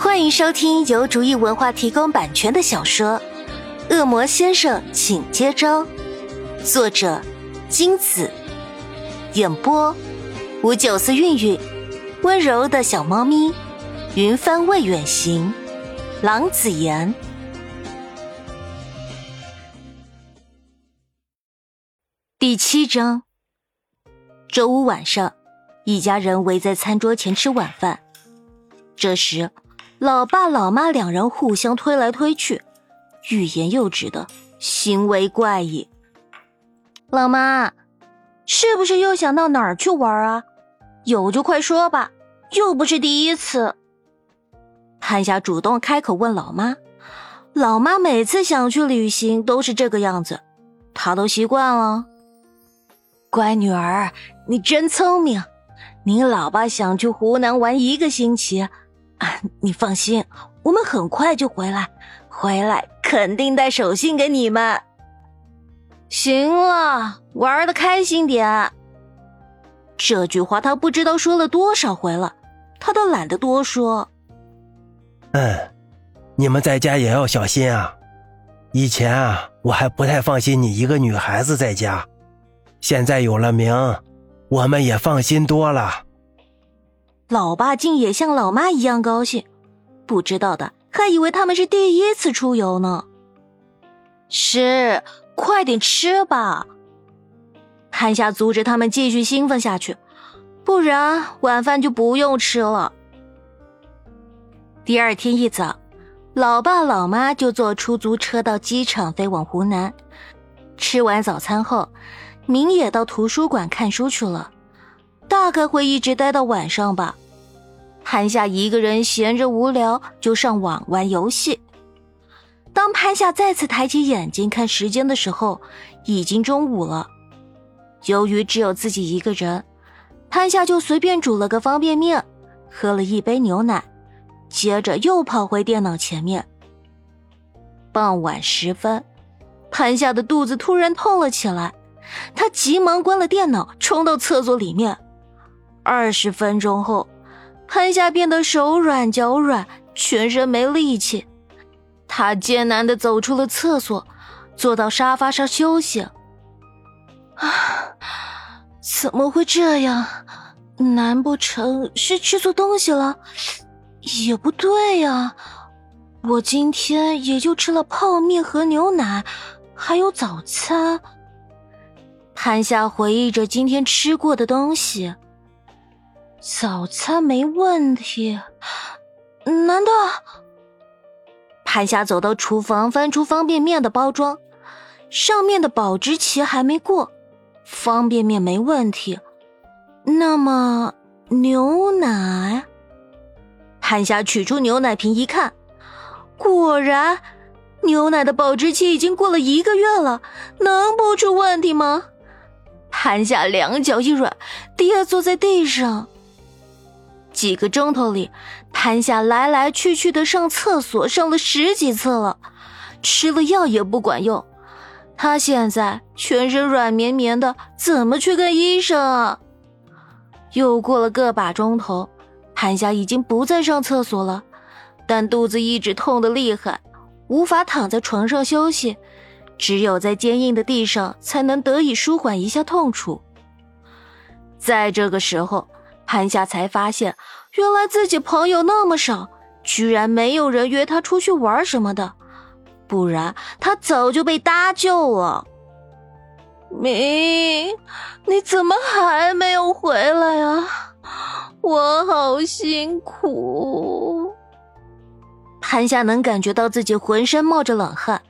欢迎收听由竹意文化提供版权的小说《恶魔先生，请接招》，作者金子，演播吴九思、韵韵，温柔的小猫咪，云帆未远行，郎子言。第七章，周五晚上，一家人围在餐桌前吃晚饭。这时，老爸老妈两人互相推来推去，欲言又止的行为怪异。老妈，是不是又想到哪儿去玩啊？有就快说吧，又不是第一次。潘夏主动开口问老妈，老妈每次想去旅行都是这个样子，她都习惯了。乖女儿，你真聪明。你老爸想去湖南玩一个星期，你放心，我们很快就回来，回来肯定带手信给你们。行了，玩的开心点。这句话他不知道说了多少回了，他都懒得多说。嗯，你们在家也要小心啊。以前啊，我还不太放心你一个女孩子在家。现在有了名，我们也放心多了。老爸竟也像老妈一样高兴，不知道的还以为他们是第一次出游呢。是，快点吃吧。潘夏阻止他们继续兴奋下去，不然晚饭就不用吃了。第二天一早，老爸老妈就坐出租车到机场飞往湖南。吃完早餐后。明也到图书馆看书去了，大概会一直待到晚上吧。潘夏一个人闲着无聊，就上网玩游戏。当潘夏再次抬起眼睛看时间的时候，已经中午了。由于只有自己一个人，潘夏就随便煮了个方便面，喝了一杯牛奶，接着又跑回电脑前面。傍晚时分，潘夏的肚子突然痛了起来。他急忙关了电脑，冲到厕所里面。二十分钟后，潘夏变得手软脚软，全身没力气。他艰难的走出了厕所，坐到沙发上休息。啊，怎么会这样？难不成是吃错东西了？也不对呀，我今天也就吃了泡面和牛奶，还有早餐。潘夏回忆着今天吃过的东西，早餐没问题。难道？潘夏走到厨房，翻出方便面的包装，上面的保质期还没过，方便面没问题。那么牛奶？潘夏取出牛奶瓶一看，果然，牛奶的保质期已经过了一个月了，能不出问题吗？潘夏两脚一软，跌坐在地上。几个钟头里，潘夏来来去去的上厕所，上了十几次了，吃了药也不管用。他现在全身软绵绵的，怎么去看医生啊？又过了个把钟头，潘夏已经不再上厕所了，但肚子一直痛得厉害，无法躺在床上休息。只有在坚硬的地上，才能得以舒缓一下痛楚。在这个时候，潘夏才发现，原来自己朋友那么少，居然没有人约他出去玩什么的，不然他早就被搭救了。明，你怎么还没有回来啊？我好辛苦。潘夏能感觉到自己浑身冒着冷汗。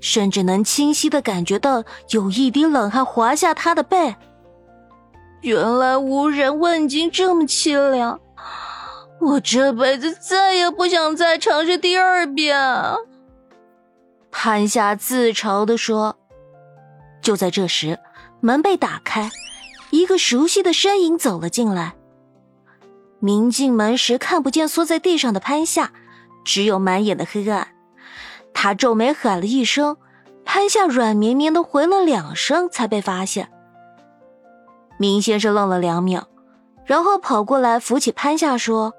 甚至能清晰的感觉到有一滴冷汗滑下他的背。原来无人问津这么凄凉，我这辈子再也不想再尝试第二遍。潘夏自嘲的说。就在这时，门被打开，一个熟悉的身影走了进来。明进门时看不见缩在地上的潘夏，只有满眼的黑暗。他皱眉喊了一声，潘夏软绵绵的回了两声，才被发现。明先生愣了两秒，然后跑过来扶起潘夏说：“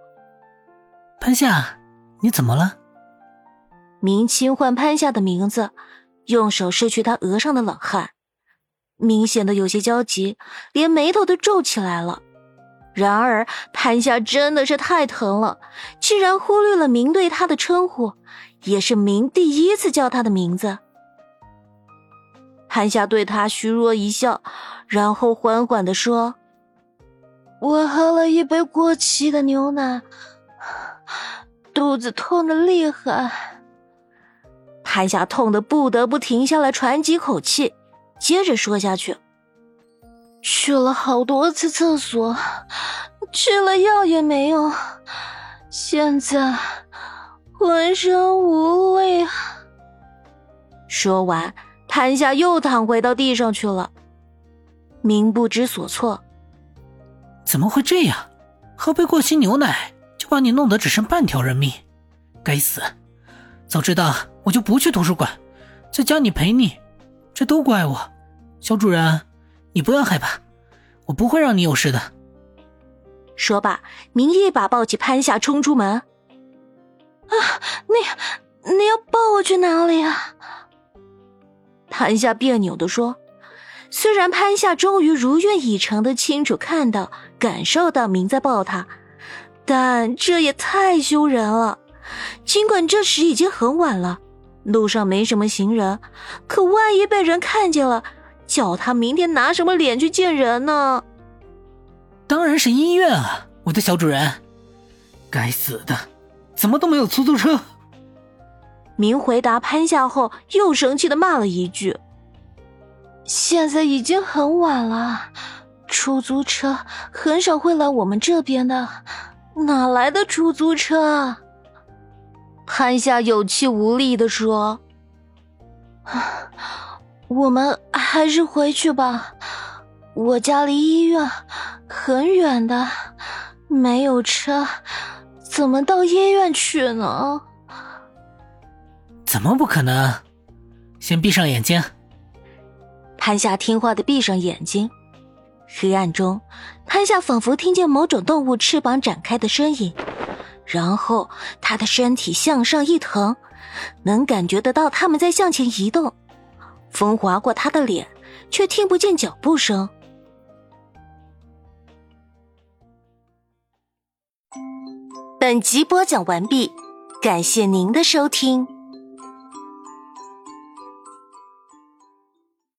潘夏，你怎么了？明清唤潘夏的名字，用手拭去他额上的冷汗，明显的有些焦急，连眉头都皱起来了。然而潘夏真的是太疼了，竟然忽略了明对他的称呼，也是明第一次叫他的名字。韩夏对他虚弱一笑，然后缓缓的说：“我喝了一杯过期的牛奶，肚子痛的厉害。”韩夏痛的不得不停下来喘几口气，接着说下去。去了好多次厕所，吃了药也没用，现在浑身无力。说完，潘夏又躺回到地上去了。明不知所措，怎么会这样？喝杯过期牛奶就把你弄得只剩半条人命，该死！早知道我就不去图书馆，在家里陪你，这都怪我，小主人。你不要害怕，我不会让你有事的。说罢，明一把抱起潘夏，冲出门。啊，你你要抱我去哪里啊？潘夏别扭的说。虽然潘夏终于如愿以偿的清楚看到、感受到明在抱他，但这也太羞人了。尽管这时已经很晚了，路上没什么行人，可万一被人看见了。叫他明天拿什么脸去见人呢？当然是医院啊，我的小主人！该死的，怎么都没有出租车？明回答潘夏后，又生气的骂了一句：“现在已经很晚了，出租车很少会来我们这边的，哪来的出租车？”潘夏有气无力的说。我们还是回去吧，我家离医院很远的，没有车，怎么到医院去呢？怎么不可能？先闭上眼睛。潘夏听话的闭上眼睛，黑暗中，潘夏仿佛听见某种动物翅膀展开的声音，然后他的身体向上一腾，能感觉得到他们在向前移动。风划过他的脸，却听不见脚步声。本集播讲完毕，感谢您的收听。